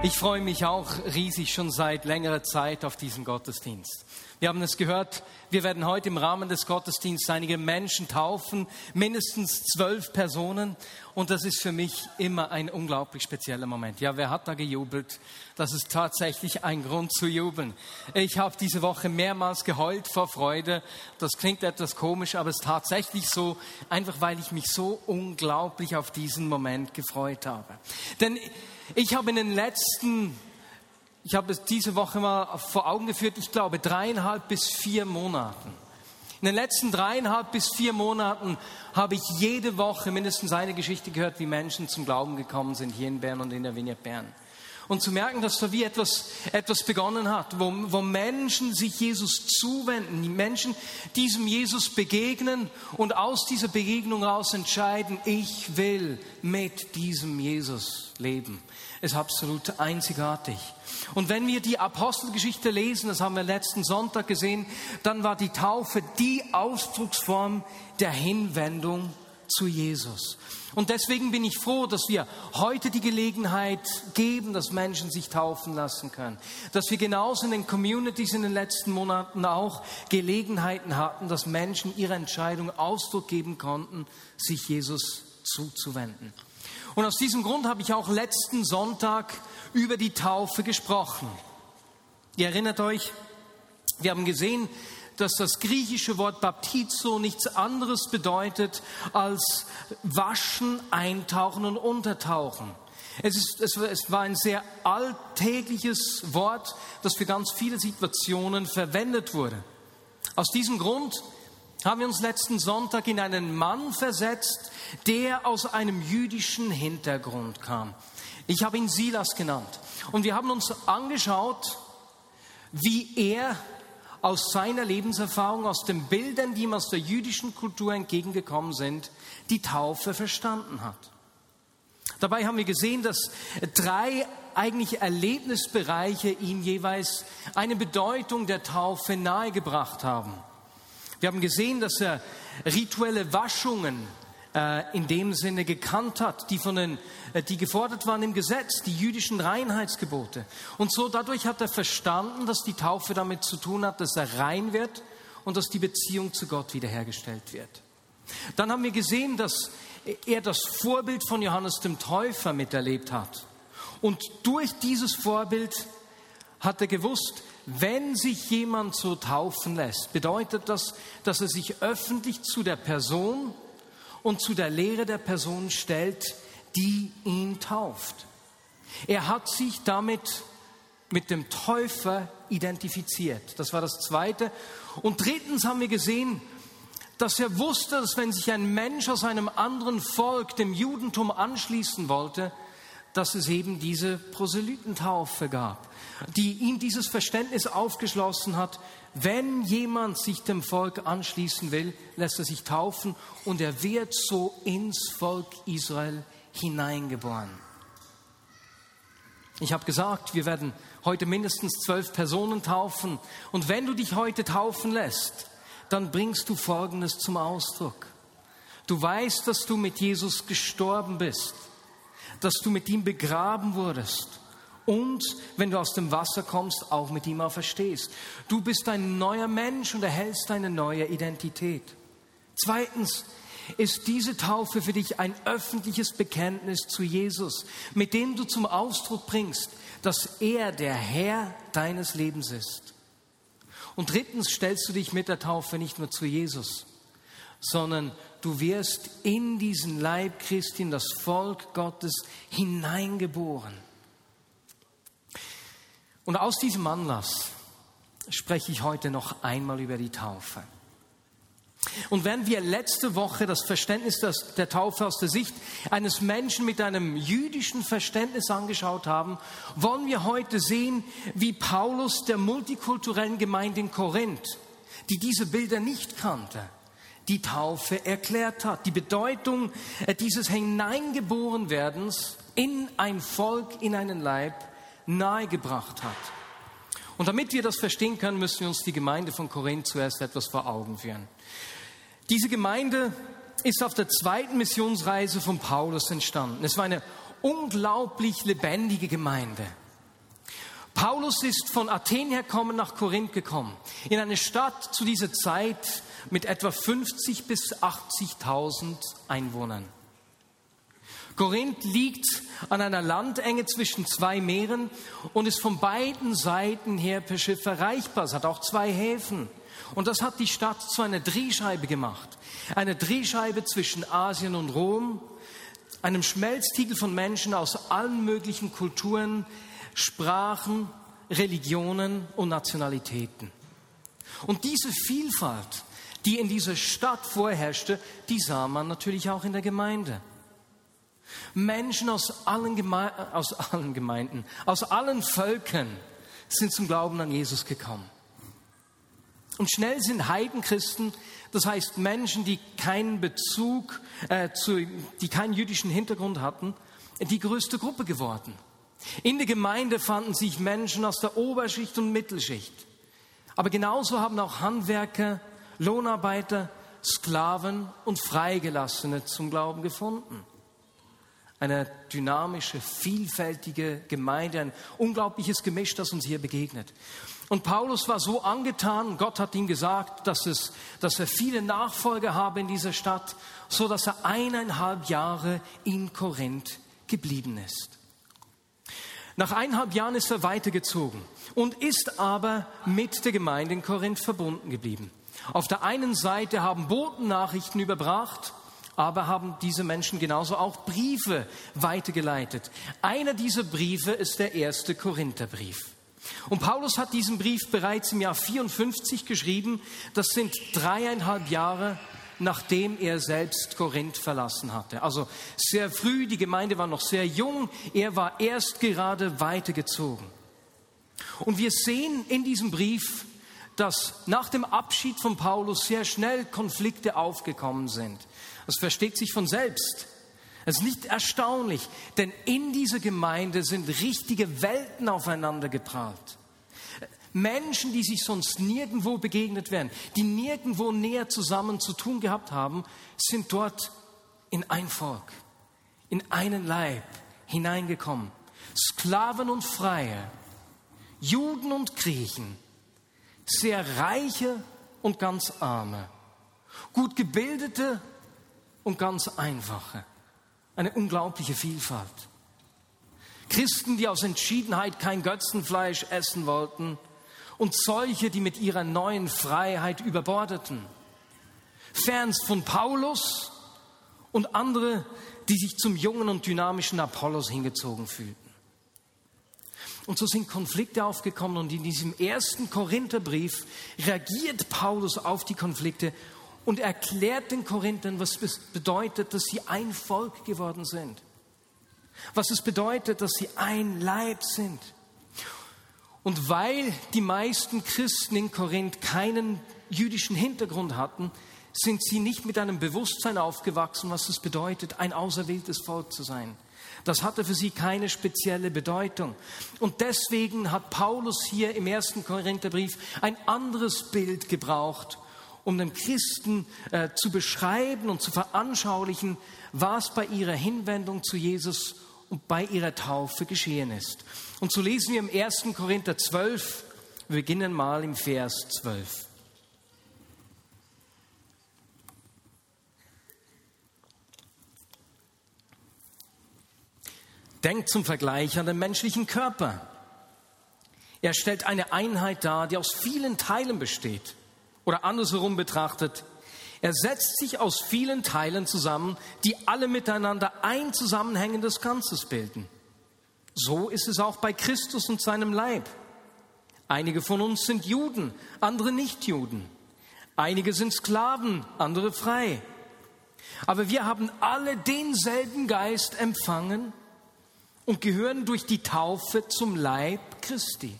Ich freue mich auch riesig schon seit längerer Zeit auf diesen Gottesdienst. Wir haben es gehört, wir werden heute im Rahmen des Gottesdienstes einige Menschen taufen, mindestens zwölf Personen. Und das ist für mich immer ein unglaublich spezieller Moment. Ja, wer hat da gejubelt? Das ist tatsächlich ein Grund zu jubeln. Ich habe diese Woche mehrmals geheult vor Freude. Das klingt etwas komisch, aber es ist tatsächlich so, einfach weil ich mich so unglaublich auf diesen Moment gefreut habe. Denn ich habe in den letzten, ich habe es diese Woche mal vor Augen geführt, ich glaube dreieinhalb bis vier Monaten. In den letzten dreieinhalb bis vier Monaten habe ich jede Woche mindestens eine Geschichte gehört, wie Menschen zum Glauben gekommen sind hier in Bern und in der Vignette Bern. Und zu merken, dass da wie etwas, etwas begonnen hat, wo, wo Menschen sich Jesus zuwenden, die Menschen diesem Jesus begegnen und aus dieser Begegnung heraus entscheiden, ich will mit diesem Jesus leben ist absolut einzigartig. Und wenn wir die Apostelgeschichte lesen, das haben wir letzten Sonntag gesehen, dann war die Taufe die Ausdrucksform der Hinwendung zu Jesus. Und deswegen bin ich froh, dass wir heute die Gelegenheit geben, dass Menschen sich taufen lassen können. Dass wir genauso in den Communities in den letzten Monaten auch Gelegenheiten hatten, dass Menschen ihre Entscheidung Ausdruck geben konnten, sich Jesus zuzuwenden. Und aus diesem Grund habe ich auch letzten Sonntag über die Taufe gesprochen. Ihr erinnert euch, wir haben gesehen, dass das griechische Wort Baptizo nichts anderes bedeutet als waschen, eintauchen und untertauchen. Es, ist, es, war ein sehr alltägliches Wort, das für ganz viele Situationen verwendet wurde. Aus diesem Grund haben wir uns letzten Sonntag in einen Mann versetzt, der aus einem jüdischen Hintergrund kam. Ich habe ihn Silas genannt. Und wir haben uns angeschaut, wie er aus seiner Lebenserfahrung, aus den Bildern, die ihm aus der jüdischen Kultur entgegengekommen sind, die Taufe verstanden hat. Dabei haben wir gesehen, dass drei eigentlich Erlebnisbereiche ihm jeweils eine Bedeutung der Taufe nahegebracht haben. Wir haben gesehen, dass er rituelle Waschungen äh, in dem Sinne gekannt hat, die, von den, äh, die gefordert waren im Gesetz, die jüdischen Reinheitsgebote. Und so dadurch hat er verstanden, dass die Taufe damit zu tun hat, dass er rein wird und dass die Beziehung zu Gott wiederhergestellt wird. Dann haben wir gesehen, dass er das Vorbild von Johannes dem Täufer miterlebt hat. Und durch dieses Vorbild hat er gewusst, wenn sich jemand so taufen lässt, bedeutet das, dass er sich öffentlich zu der Person und zu der Lehre der Person stellt, die ihn tauft. Er hat sich damit mit dem Täufer identifiziert. Das war das Zweite. Und drittens haben wir gesehen, dass er wusste, dass wenn sich ein Mensch aus einem anderen Volk dem Judentum anschließen wollte, dass es eben diese Proselytentaufe gab, die ihm dieses Verständnis aufgeschlossen hat, wenn jemand sich dem Volk anschließen will, lässt er sich taufen und er wird so ins Volk Israel hineingeboren. Ich habe gesagt, wir werden heute mindestens zwölf Personen taufen. Und wenn du dich heute taufen lässt, dann bringst du Folgendes zum Ausdruck. Du weißt, dass du mit Jesus gestorben bist dass du mit ihm begraben wurdest und wenn du aus dem Wasser kommst, auch mit ihm auferstehst. Du bist ein neuer Mensch und erhältst eine neue Identität. Zweitens ist diese Taufe für dich ein öffentliches Bekenntnis zu Jesus, mit dem du zum Ausdruck bringst, dass er der Herr deines Lebens ist. Und drittens stellst du dich mit der Taufe nicht nur zu Jesus, sondern du wirst in diesen Leib Christi, in das Volk Gottes hineingeboren. Und aus diesem Anlass spreche ich heute noch einmal über die Taufe. Und wenn wir letzte Woche das Verständnis der Taufe aus der Sicht eines Menschen mit einem jüdischen Verständnis angeschaut haben, wollen wir heute sehen, wie Paulus der multikulturellen Gemeinde in Korinth, die diese Bilder nicht kannte, die Taufe erklärt hat, die Bedeutung dieses Hineingeborenwerdens in ein Volk, in einen Leib nahegebracht hat. Und damit wir das verstehen können, müssen wir uns die Gemeinde von Korinth zuerst etwas vor Augen führen. Diese Gemeinde ist auf der zweiten Missionsreise von Paulus entstanden. Es war eine unglaublich lebendige Gemeinde. Paulus ist von Athen herkommen nach Korinth gekommen, in eine Stadt zu dieser Zeit mit etwa 50 bis 80.000 Einwohnern. Korinth liegt an einer Landenge zwischen zwei Meeren und ist von beiden Seiten her per Schiff erreichbar. Es hat auch zwei Häfen. Und das hat die Stadt zu einer Drehscheibe gemacht. Eine Drehscheibe zwischen Asien und Rom, einem Schmelztiegel von Menschen aus allen möglichen Kulturen, Sprachen, Religionen und Nationalitäten. Und diese Vielfalt, die in dieser Stadt vorherrschte, die sah man natürlich auch in der Gemeinde. Menschen aus allen, Geme aus allen Gemeinden, aus allen Völkern sind zum Glauben an Jesus gekommen. Und schnell sind Heidenchristen, das heißt Menschen, die keinen Bezug, äh, zu, die keinen jüdischen Hintergrund hatten, die größte Gruppe geworden. In der Gemeinde fanden sich Menschen aus der Oberschicht und Mittelschicht. Aber genauso haben auch Handwerker, Lohnarbeiter, Sklaven und Freigelassene zum Glauben gefunden. Eine dynamische, vielfältige Gemeinde, ein unglaubliches Gemisch, das uns hier begegnet. Und Paulus war so angetan, Gott hat ihm gesagt, dass, es, dass er viele Nachfolger habe in dieser Stadt, so dass er eineinhalb Jahre in Korinth geblieben ist. Nach eineinhalb Jahren ist er weitergezogen und ist aber mit der Gemeinde in Korinth verbunden geblieben. Auf der einen Seite haben Boten Nachrichten überbracht, aber haben diese Menschen genauso auch Briefe weitergeleitet. Einer dieser Briefe ist der erste Korintherbrief. Und Paulus hat diesen Brief bereits im Jahr 54 geschrieben. Das sind dreieinhalb Jahre, nachdem er selbst Korinth verlassen hatte. Also sehr früh, die Gemeinde war noch sehr jung, er war erst gerade weitergezogen. Und wir sehen in diesem Brief, dass nach dem Abschied von Paulus sehr schnell Konflikte aufgekommen sind. Das versteht sich von selbst. Es ist nicht erstaunlich, denn in dieser Gemeinde sind richtige Welten aufeinander geprallt. Menschen, die sich sonst nirgendwo begegnet wären, die nirgendwo näher zusammen zu tun gehabt haben, sind dort in ein Volk, in einen Leib hineingekommen. Sklaven und Freie, Juden und Griechen, sehr reiche und ganz arme, gut gebildete und ganz einfache. Eine unglaubliche Vielfalt. Christen, die aus Entschiedenheit kein Götzenfleisch essen wollten und solche, die mit ihrer neuen Freiheit überbordeten. Fans von Paulus und andere, die sich zum jungen und dynamischen Apollos hingezogen fühlten. Und so sind Konflikte aufgekommen und in diesem ersten Korintherbrief reagiert Paulus auf die Konflikte und erklärt den Korinthern, was es bedeutet, dass sie ein Volk geworden sind. Was es bedeutet, dass sie ein Leib sind. Und weil die meisten Christen in Korinth keinen jüdischen Hintergrund hatten, sind sie nicht mit einem Bewusstsein aufgewachsen, was es bedeutet, ein auserwähltes Volk zu sein. Das hatte für sie keine spezielle Bedeutung. Und deswegen hat Paulus hier im ersten Korintherbrief ein anderes Bild gebraucht, um den Christen äh, zu beschreiben und zu veranschaulichen, was bei ihrer Hinwendung zu Jesus und bei ihrer Taufe geschehen ist. Und so lesen wir im 1. Korinther 12, wir beginnen mal im Vers 12. Denkt zum Vergleich an den menschlichen Körper. Er stellt eine Einheit dar, die aus vielen Teilen besteht. Oder andersherum betrachtet, er setzt sich aus vielen Teilen zusammen, die alle miteinander ein zusammenhängendes Ganzes bilden. So ist es auch bei Christus und seinem Leib. Einige von uns sind Juden, andere nicht Juden. Einige sind Sklaven, andere frei. Aber wir haben alle denselben Geist empfangen und gehören durch die Taufe zum Leib Christi.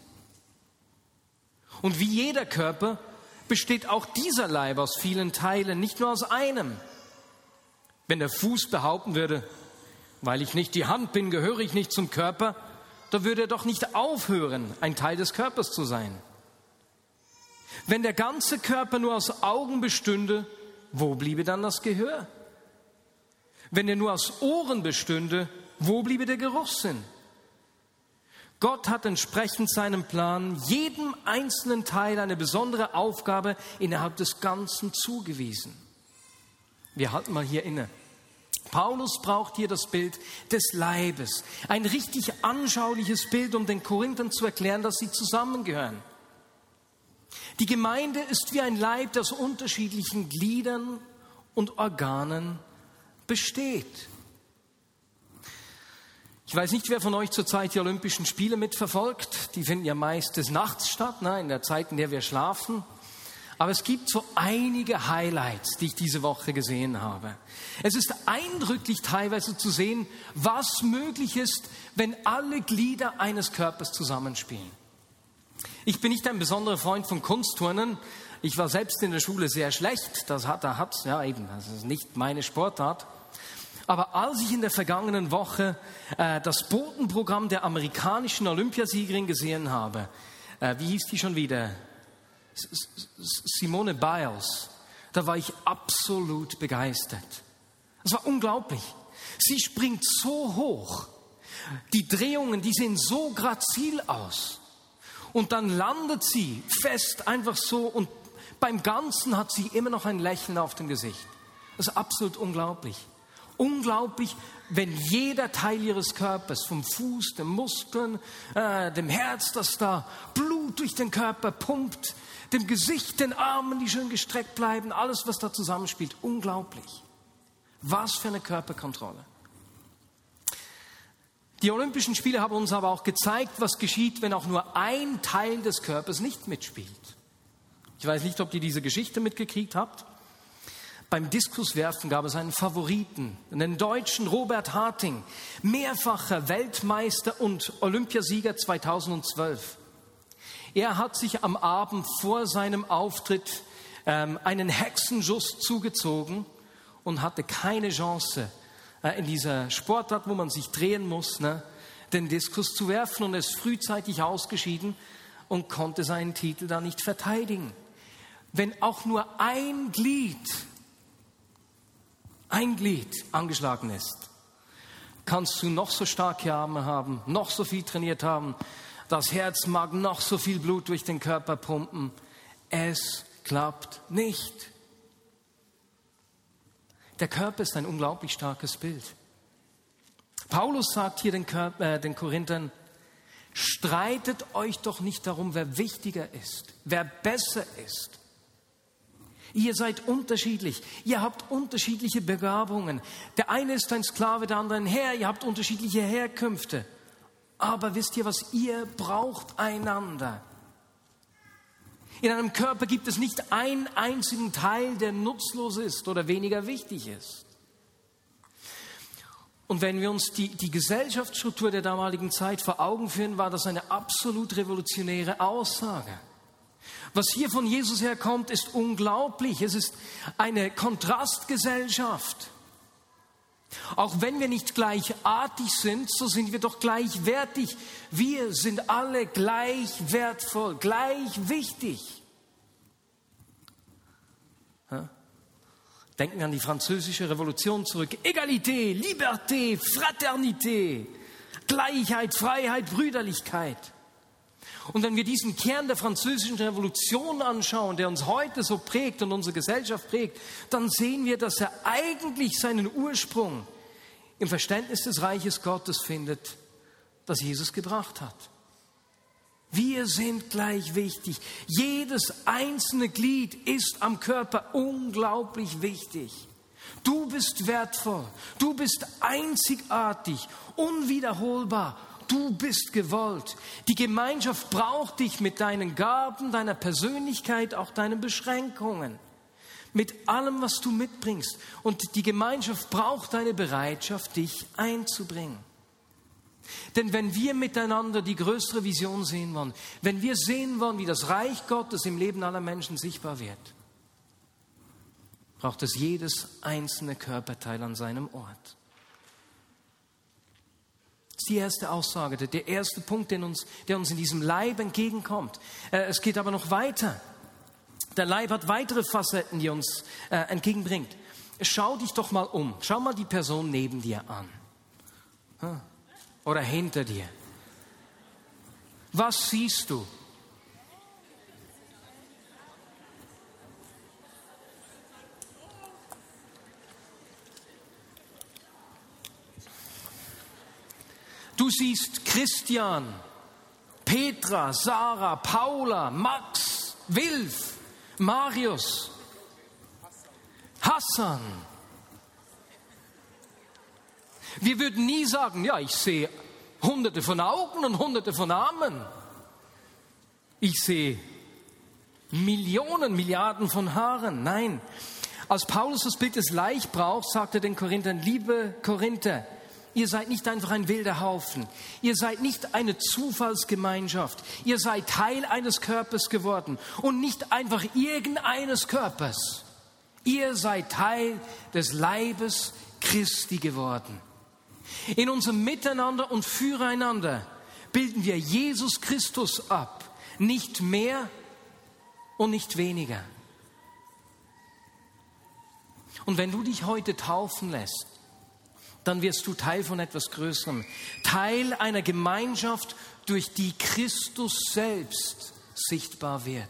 Und wie jeder Körper besteht auch dieser Leib aus vielen Teilen, nicht nur aus einem. Wenn der Fuß behaupten würde, weil ich nicht die Hand bin, gehöre ich nicht zum Körper, da würde er doch nicht aufhören, ein Teil des Körpers zu sein. Wenn der ganze Körper nur aus Augen bestünde, wo bliebe dann das Gehör? Wenn er nur aus Ohren bestünde, wo bliebe der Geruchssinn? Gott hat entsprechend seinem Plan jedem einzelnen Teil eine besondere Aufgabe innerhalb des Ganzen zugewiesen. Wir halten mal hier inne. Paulus braucht hier das Bild des Leibes. Ein richtig anschauliches Bild, um den Korinthern zu erklären, dass sie zusammengehören. Die Gemeinde ist wie ein Leib, das unterschiedlichen Gliedern und Organen besteht. Ich weiß nicht, wer von euch zurzeit die Olympischen Spiele mitverfolgt. Die finden ja meist des Nachts statt, ne, in der Zeit, in der wir schlafen. Aber es gibt so einige Highlights, die ich diese Woche gesehen habe. Es ist eindrücklich teilweise zu sehen, was möglich ist, wenn alle Glieder eines Körpers zusammenspielen. Ich bin nicht ein besonderer Freund von Kunstturnen. Ich war selbst in der Schule sehr schlecht. Das hat, da hat, ja eben, das ist nicht meine Sportart. Aber als ich in der vergangenen Woche äh, das Botenprogramm der amerikanischen Olympiasiegerin gesehen habe, äh, wie hieß die schon wieder? Simone Biles, da war ich absolut begeistert. Es war unglaublich. Sie springt so hoch. Die Drehungen, die sehen so grazil aus. Und dann landet sie fest einfach so und beim Ganzen hat sie immer noch ein Lächeln auf dem Gesicht. Das ist absolut unglaublich unglaublich, wenn jeder Teil ihres Körpers, vom Fuß, den Muskeln, äh, dem Herz, das da Blut durch den Körper pumpt, dem Gesicht, den Armen, die schön gestreckt bleiben, alles, was da zusammenspielt, unglaublich. Was für eine Körperkontrolle. Die Olympischen Spiele haben uns aber auch gezeigt, was geschieht, wenn auch nur ein Teil des Körpers nicht mitspielt. Ich weiß nicht, ob ihr diese Geschichte mitgekriegt habt. Beim Diskuswerfen gab es einen Favoriten, einen deutschen Robert Harting, mehrfacher Weltmeister und Olympiasieger 2012. Er hat sich am Abend vor seinem Auftritt ähm, einen Hexenschuss zugezogen und hatte keine Chance äh, in dieser Sportart, wo man sich drehen muss, ne, den Diskus zu werfen und ist frühzeitig ausgeschieden und konnte seinen Titel da nicht verteidigen. Wenn auch nur ein Glied ein Glied angeschlagen ist, kannst du noch so starke Arme haben, noch so viel trainiert haben, das Herz mag noch so viel Blut durch den Körper pumpen, es klappt nicht. Der Körper ist ein unglaublich starkes Bild. Paulus sagt hier den, Körper, äh, den Korinthern, streitet euch doch nicht darum, wer wichtiger ist, wer besser ist. Ihr seid unterschiedlich. Ihr habt unterschiedliche Begabungen. Der eine ist ein Sklave, der andere ein Herr. Ihr habt unterschiedliche Herkünfte. Aber wisst ihr was? Ihr braucht einander. In einem Körper gibt es nicht einen einzigen Teil, der nutzlos ist oder weniger wichtig ist. Und wenn wir uns die, die Gesellschaftsstruktur der damaligen Zeit vor Augen führen, war das eine absolut revolutionäre Aussage. Was hier von Jesus herkommt, ist unglaublich. Es ist eine Kontrastgesellschaft. Auch wenn wir nicht gleichartig sind, so sind wir doch gleichwertig. Wir sind alle gleich wertvoll, gleich wichtig. Denken an die französische Revolution zurück. Egalité, Liberté, Fraternité, Gleichheit, Freiheit, Brüderlichkeit. Und wenn wir diesen Kern der französischen Revolution anschauen, der uns heute so prägt und unsere Gesellschaft prägt, dann sehen wir, dass er eigentlich seinen Ursprung im Verständnis des Reiches Gottes findet, das Jesus gebracht hat. Wir sind gleich wichtig. Jedes einzelne Glied ist am Körper unglaublich wichtig. Du bist wertvoll, du bist einzigartig, unwiederholbar Du bist gewollt. Die Gemeinschaft braucht dich mit deinen Gaben, deiner Persönlichkeit, auch deinen Beschränkungen. Mit allem, was du mitbringst. Und die Gemeinschaft braucht deine Bereitschaft, dich einzubringen. Denn wenn wir miteinander die größere Vision sehen wollen, wenn wir sehen wollen, wie das Reich Gottes im Leben aller Menschen sichtbar wird, braucht es jedes einzelne Körperteil an seinem Ort. Das ist die erste Aussage, der erste Punkt, der uns, der uns in diesem Leib entgegenkommt. Äh, es geht aber noch weiter. Der Leib hat weitere Facetten, die uns äh, entgegenbringt. Schau dich doch mal um. Schau mal die Person neben dir an. Oder hinter dir. Was siehst du? Du siehst Christian, Petra, Sarah, Paula, Max, Wilf, Marius, Hassan. Wir würden nie sagen, ja, ich sehe hunderte von Augen und hunderte von Armen. Ich sehe Millionen, Milliarden von Haaren. Nein. Als Paulus das Bild des Leich braucht, sagt er den Korinthern, liebe Korinther, Ihr seid nicht einfach ein wilder Haufen. Ihr seid nicht eine Zufallsgemeinschaft. Ihr seid Teil eines Körpers geworden und nicht einfach irgendeines Körpers. Ihr seid Teil des Leibes Christi geworden. In unserem Miteinander und Füreinander bilden wir Jesus Christus ab. Nicht mehr und nicht weniger. Und wenn du dich heute taufen lässt, dann wirst du Teil von etwas Größerem. Teil einer Gemeinschaft, durch die Christus selbst sichtbar wird.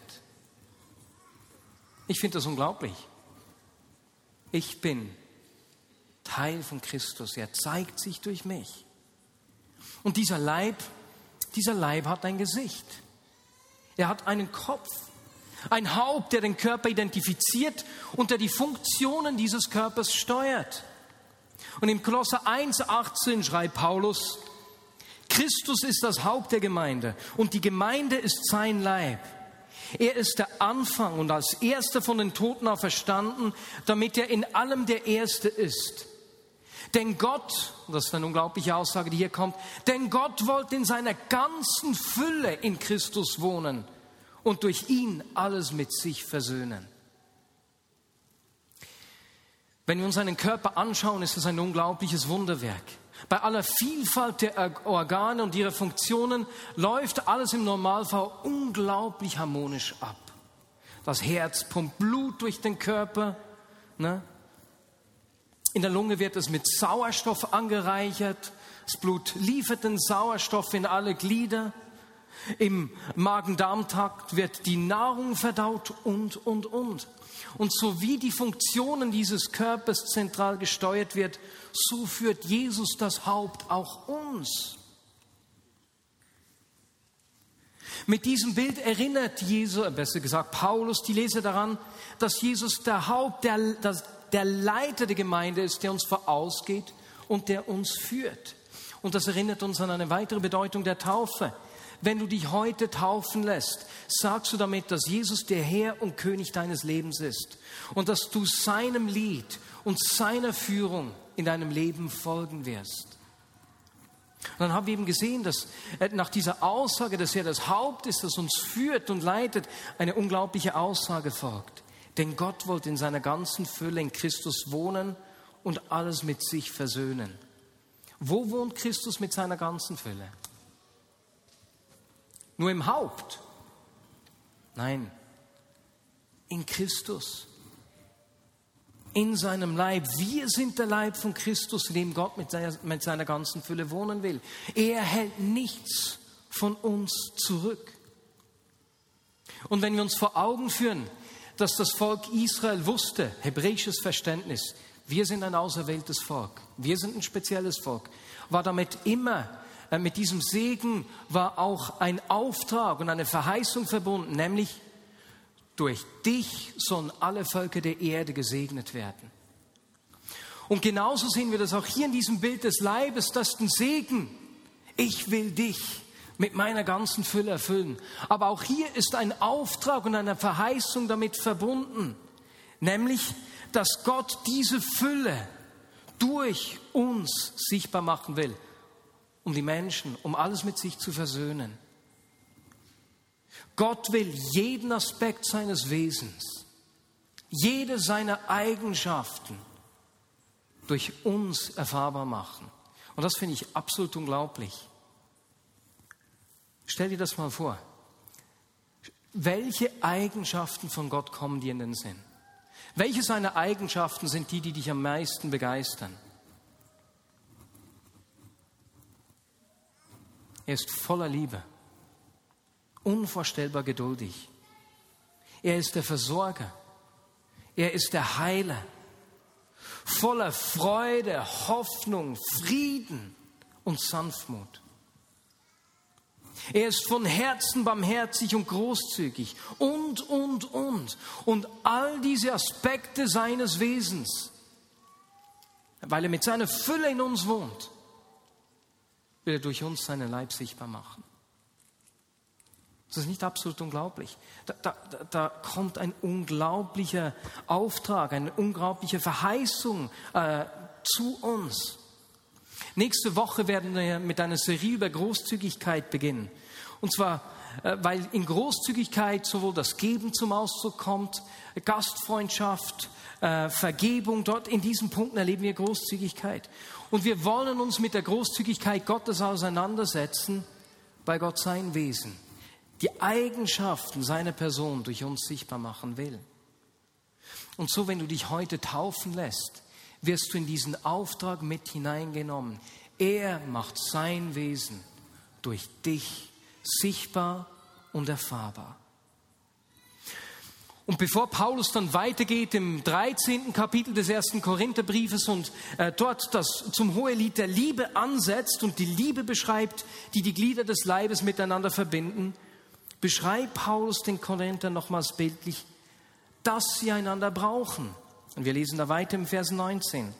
Ich finde das unglaublich. Ich bin Teil von Christus. Er zeigt sich durch mich. Und dieser Leib, dieser Leib hat ein Gesicht. Er hat einen Kopf, ein Haupt, der den Körper identifiziert und der die Funktionen dieses Körpers steuert. Und im Kolosser 1,18 schreibt Paulus, Christus ist das Haupt der Gemeinde und die Gemeinde ist sein Leib. Er ist der Anfang und als Erster von den Toten auferstanden, damit er in allem der Erste ist. Denn Gott, das ist eine unglaubliche Aussage, die hier kommt, denn Gott wollte in seiner ganzen Fülle in Christus wohnen und durch ihn alles mit sich versöhnen. Wenn wir uns einen Körper anschauen, ist es ein unglaubliches Wunderwerk. Bei aller Vielfalt der Organe und ihrer Funktionen läuft alles im Normalfall unglaublich harmonisch ab. Das Herz pumpt Blut durch den Körper. Ne? In der Lunge wird es mit Sauerstoff angereichert. Das Blut liefert den Sauerstoff in alle Glieder. Im Magen-Darm-Takt wird die Nahrung verdaut und, und, und. Und so wie die Funktionen dieses Körpers zentral gesteuert wird, so führt Jesus das Haupt auch uns. Mit diesem Bild erinnert Jesus, besser gesagt Paulus, die Leser daran, dass Jesus der Haupt, der, der Leiter der Gemeinde ist, der uns vorausgeht und der uns führt. Und das erinnert uns an eine weitere Bedeutung der Taufe. Wenn du dich heute taufen lässt, sagst du damit, dass Jesus der Herr und König deines Lebens ist und dass du seinem Lied und seiner Führung in deinem Leben folgen wirst. Und dann haben wir eben gesehen, dass äh, nach dieser Aussage, dass er das Haupt ist, das uns führt und leitet, eine unglaubliche Aussage folgt. Denn Gott wollte in seiner ganzen Fülle in Christus wohnen und alles mit sich versöhnen. Wo wohnt Christus mit seiner ganzen Fülle? Nur im Haupt. Nein, in Christus, in seinem Leib. Wir sind der Leib von Christus, in dem Gott mit seiner, mit seiner ganzen Fülle wohnen will. Er hält nichts von uns zurück. Und wenn wir uns vor Augen führen, dass das Volk Israel wusste, hebräisches Verständnis, wir sind ein auserwähltes Volk, wir sind ein spezielles Volk, war damit immer mit diesem Segen war auch ein Auftrag und eine Verheißung verbunden, nämlich durch dich sollen alle Völker der Erde gesegnet werden. Und genauso sehen wir das auch hier in diesem Bild des Leibes, das ist Segen. Ich will dich mit meiner ganzen Fülle erfüllen. Aber auch hier ist ein Auftrag und eine Verheißung damit verbunden, Nämlich, dass Gott diese Fülle durch uns sichtbar machen will, um die Menschen, um alles mit sich zu versöhnen. Gott will jeden Aspekt seines Wesens, jede seiner Eigenschaften durch uns erfahrbar machen. Und das finde ich absolut unglaublich. Stell dir das mal vor. Welche Eigenschaften von Gott kommen dir in den Sinn? Welche seiner Eigenschaften sind die, die dich am meisten begeistern? Er ist voller Liebe, unvorstellbar geduldig. Er ist der Versorger. Er ist der Heiler, voller Freude, Hoffnung, Frieden und Sanftmut. Er ist von Herzen barmherzig und großzügig und, und, und. Und all diese Aspekte seines Wesens, weil er mit seiner Fülle in uns wohnt, will er durch uns seinen Leib sichtbar machen. Das ist nicht absolut unglaublich. Da, da, da kommt ein unglaublicher Auftrag, eine unglaubliche Verheißung äh, zu uns. Nächste Woche werden wir mit einer Serie über Großzügigkeit beginnen. Und zwar, äh, weil in Großzügigkeit sowohl das Geben zum Ausdruck kommt, Gastfreundschaft, äh, Vergebung. Dort in diesen Punkten erleben wir Großzügigkeit. Und wir wollen uns mit der Großzügigkeit Gottes auseinandersetzen, bei Gott sein Wesen die Eigenschaften seiner Person durch uns sichtbar machen will. Und so, wenn du dich heute taufen lässt, wirst du in diesen Auftrag mit hineingenommen. Er macht sein Wesen durch dich sichtbar und erfahrbar. Und bevor Paulus dann weitergeht im 13. Kapitel des ersten Korintherbriefes und äh, dort das zum Hohelied der Liebe ansetzt und die Liebe beschreibt, die die Glieder des Leibes miteinander verbinden, beschreibt Paulus den Korinthern nochmals bildlich, dass sie einander brauchen. Und wir lesen da weiter im Vers 19.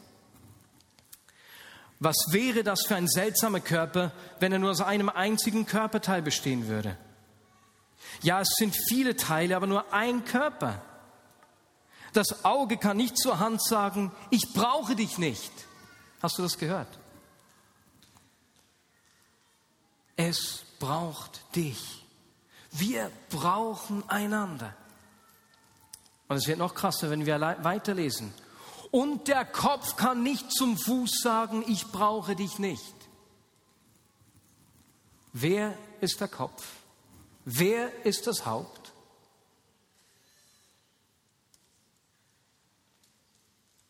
Was wäre das für ein seltsamer Körper, wenn er nur aus einem einzigen Körperteil bestehen würde? Ja, es sind viele Teile, aber nur ein Körper. Das Auge kann nicht zur Hand sagen, ich brauche dich nicht. Hast du das gehört? Es braucht dich. Wir brauchen einander. Und es wird noch krasser, wenn wir weiterlesen. Und der Kopf kann nicht zum Fuß sagen, ich brauche dich nicht. Wer ist der Kopf? Wer ist das Haupt?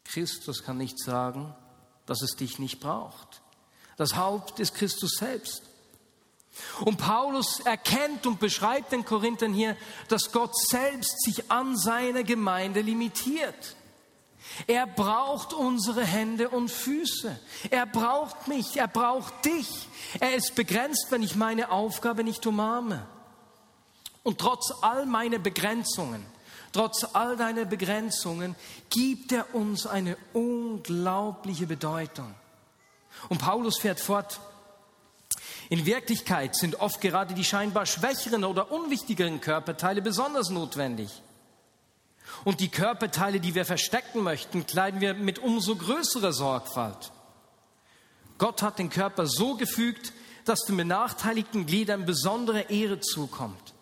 Christus kann nicht sagen, dass es dich nicht braucht. Das Haupt ist Christus selbst. Und Paulus erkennt und beschreibt den Korinthern hier, dass Gott selbst sich an seine Gemeinde limitiert. Er braucht unsere Hände und Füße. Er braucht mich, er braucht dich. Er ist begrenzt, wenn ich meine Aufgabe nicht umarme. Und trotz all meiner Begrenzungen, trotz all deiner Begrenzungen, gibt er uns eine unglaubliche Bedeutung. Und Paulus fährt fort, in Wirklichkeit sind oft gerade die scheinbar schwächeren oder unwichtigeren Körperteile besonders notwendig. Und die Körperteile, die wir verstecken möchten, kleiden wir mit umso größerer Sorgfalt. Gott hat den Körper so gefügt, dass den benachteiligten Gliedern besondere Ehre zukommt.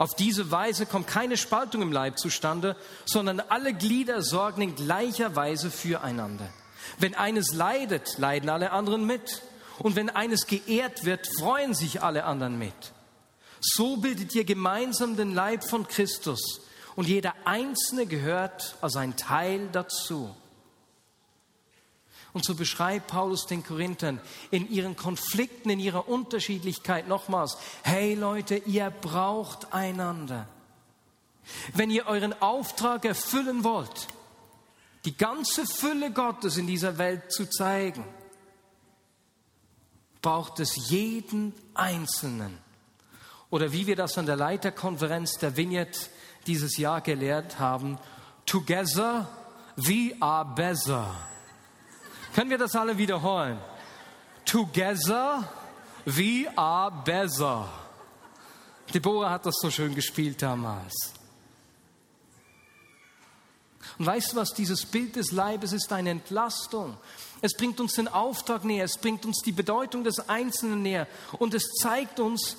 Auf diese Weise kommt keine Spaltung im Leib zustande, sondern alle Glieder sorgen in gleicher Weise füreinander. Wenn eines leidet, leiden alle anderen mit. Und wenn eines geehrt wird, freuen sich alle anderen mit. So bildet ihr gemeinsam den Leib von Christus und jeder Einzelne gehört als ein Teil dazu. Und so beschreibt Paulus den Korinthern in ihren Konflikten, in ihrer Unterschiedlichkeit nochmals, hey Leute, ihr braucht einander. Wenn ihr euren Auftrag erfüllen wollt, die ganze Fülle Gottes in dieser Welt zu zeigen, braucht es jeden Einzelnen. Oder wie wir das an der Leiterkonferenz der Vignette dieses Jahr gelehrt haben, Together we are better. Können wir das alle wiederholen? Together we are better. Deborah hat das so schön gespielt damals. Und weißt du was, dieses Bild des Leibes ist eine Entlastung. Es bringt uns den Auftrag näher, es bringt uns die Bedeutung des Einzelnen näher und es zeigt uns,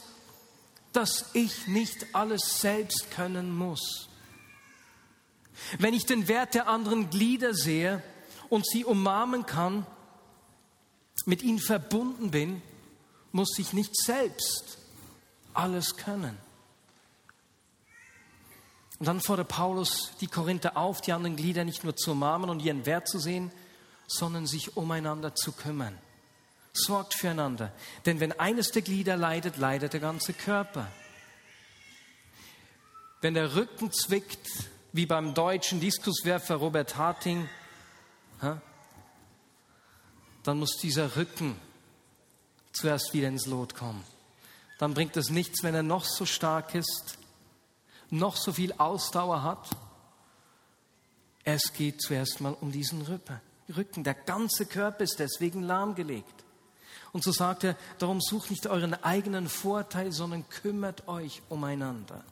dass ich nicht alles selbst können muss. Wenn ich den Wert der anderen Glieder sehe und sie umarmen kann, mit ihnen verbunden bin, muss ich nicht selbst alles können. Und dann fordert Paulus die Korinther auf, die anderen Glieder nicht nur zu umarmen und ihren Wert zu sehen, sondern sich umeinander zu kümmern. Sorgt füreinander. Denn wenn eines der Glieder leidet, leidet der ganze Körper. Wenn der Rücken zwickt, wie beim deutschen Diskuswerfer Robert Harting, dann muss dieser Rücken zuerst wieder ins Lot kommen. Dann bringt es nichts, wenn er noch so stark ist, noch so viel Ausdauer hat. Es geht zuerst mal um diesen Rücken. Der ganze Körper ist deswegen lahmgelegt. Und so sagt er, darum sucht nicht euren eigenen Vorteil, sondern kümmert euch umeinander.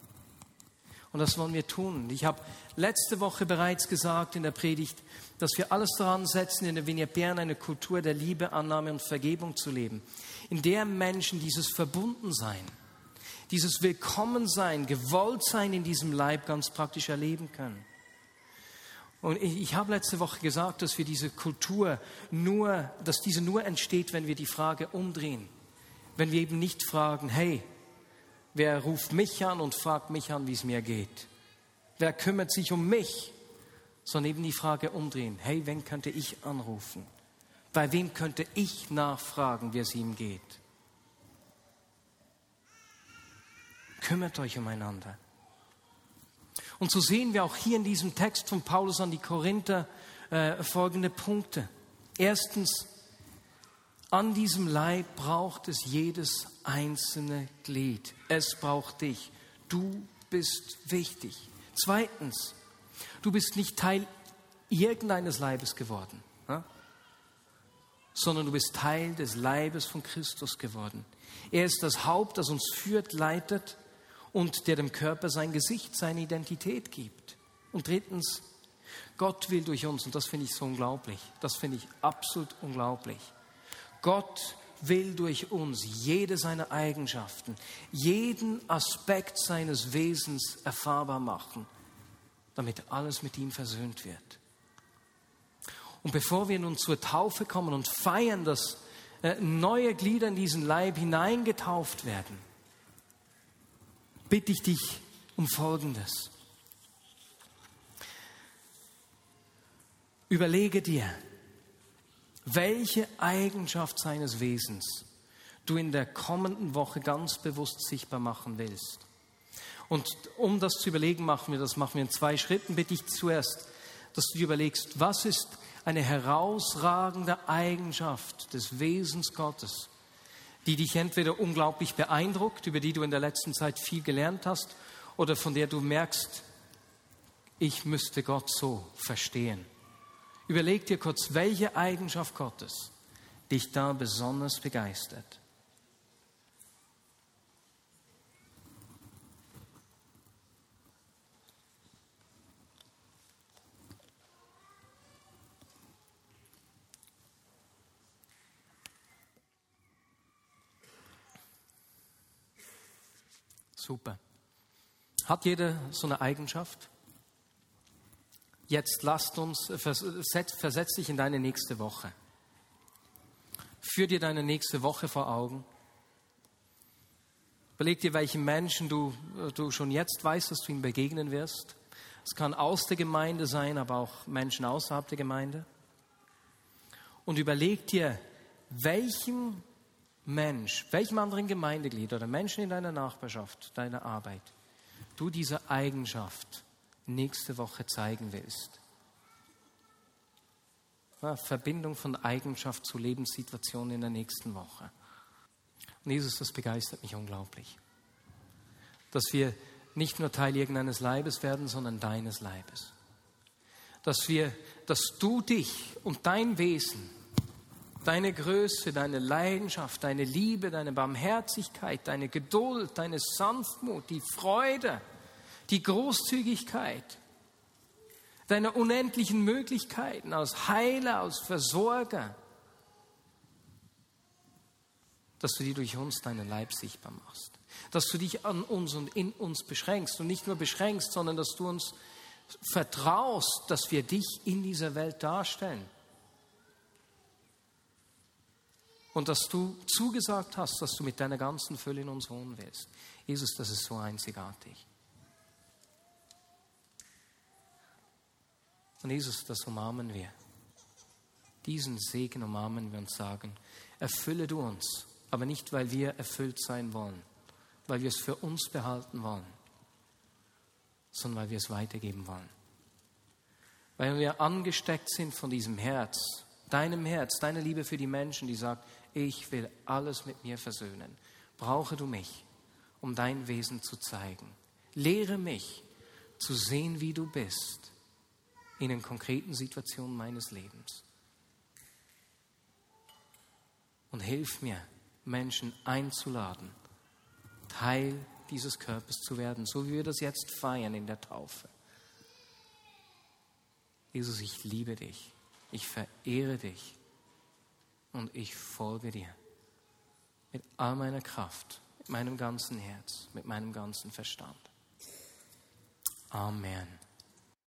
Und das wollen wir tun. Ich habe letzte Woche bereits gesagt in der Predigt, dass wir alles daran setzen, in der Vignette Bern eine Kultur der Liebe, Annahme und Vergebung zu leben, in der Menschen dieses Verbundensein, dieses Willkommensein, Gewolltsein in diesem Leib ganz praktisch erleben können. Und ich, ich habe letzte Woche gesagt, dass wir diese Kultur nur, dass diese nur entsteht, wenn wir die Frage umdrehen. Wenn wir eben nicht fragen, hey, Wer ruft mich an und fragt mich an, wie es mir geht? Wer kümmert sich um mich? Sondern eben die Frage umdrehen. Hey, wen könnte ich anrufen? Bei wem könnte ich nachfragen, wie es ihm geht? Kümmert euch umeinander. Und so sehen wir auch hier in diesem Text von Paulus an die Korinther äh, folgende Punkte. Erstens, an diesem Leib braucht es jedes einzelne Glied. Es braucht dich. Du bist wichtig. Zweitens, du bist nicht Teil irgendeines Leibes geworden, sondern du bist Teil des Leibes von Christus geworden. Er ist das Haupt, das uns führt, leitet und der dem Körper sein Gesicht, seine Identität gibt. Und drittens, Gott will durch uns, und das finde ich so unglaublich, das finde ich absolut unglaublich, Gott will durch uns jede seiner Eigenschaften, jeden Aspekt seines Wesens erfahrbar machen, damit alles mit ihm versöhnt wird. Und bevor wir nun zur Taufe kommen und feiern, dass äh, neue Glieder in diesen Leib hineingetauft werden, bitte ich dich um Folgendes. Überlege dir, welche Eigenschaft seines Wesens du in der kommenden Woche ganz bewusst sichtbar machen willst. Und um das zu überlegen, machen wir das, machen wir in zwei Schritten. Bitte ich zuerst, dass du dir überlegst, was ist eine herausragende Eigenschaft des Wesens Gottes, die dich entweder unglaublich beeindruckt, über die du in der letzten Zeit viel gelernt hast, oder von der du merkst, ich müsste Gott so verstehen. Überleg dir kurz, welche Eigenschaft Gottes dich da besonders begeistert. Super. Hat jeder so eine Eigenschaft? Jetzt lasst uns, versetz, versetz dich in deine nächste Woche. Führ dir deine nächste Woche vor Augen. Überleg dir, welchen Menschen du, du schon jetzt weißt, dass du ihm begegnen wirst. Es kann aus der Gemeinde sein, aber auch Menschen außerhalb der Gemeinde. Und überleg dir, welchem Mensch, welchem anderen Gemeindeglied oder Menschen in deiner Nachbarschaft, deiner Arbeit, du diese Eigenschaft nächste Woche zeigen willst. Ja, Verbindung von Eigenschaft zu Lebenssituationen in der nächsten Woche. Und Jesus, das begeistert mich unglaublich. Dass wir nicht nur Teil irgendeines Leibes werden, sondern deines Leibes. Dass wir, dass du dich und dein Wesen, deine Größe, deine Leidenschaft, deine Liebe, deine Barmherzigkeit, deine Geduld, deine Sanftmut, die Freude, die Großzügigkeit, deine unendlichen Möglichkeiten als Heiler, als Versorger, dass du die durch uns deinen Leib sichtbar machst, dass du dich an uns und in uns beschränkst und nicht nur beschränkst, sondern dass du uns vertraust, dass wir dich in dieser Welt darstellen. Und dass du zugesagt hast, dass du mit deiner ganzen Fülle in uns wohnen willst. Jesus, das ist so einzigartig. Und Jesus, das umarmen wir. Diesen Segen umarmen wir und sagen, erfülle du uns, aber nicht, weil wir erfüllt sein wollen, weil wir es für uns behalten wollen, sondern weil wir es weitergeben wollen. Weil wir angesteckt sind von diesem Herz, deinem Herz, deiner Liebe für die Menschen, die sagt, ich will alles mit mir versöhnen. Brauche du mich, um dein Wesen zu zeigen. Lehre mich zu sehen, wie du bist in den konkreten Situationen meines Lebens. Und hilf mir, Menschen einzuladen, Teil dieses Körpers zu werden, so wie wir das jetzt feiern in der Taufe. Jesus, ich liebe dich, ich verehre dich und ich folge dir mit all meiner Kraft, mit meinem ganzen Herz, mit meinem ganzen Verstand. Amen.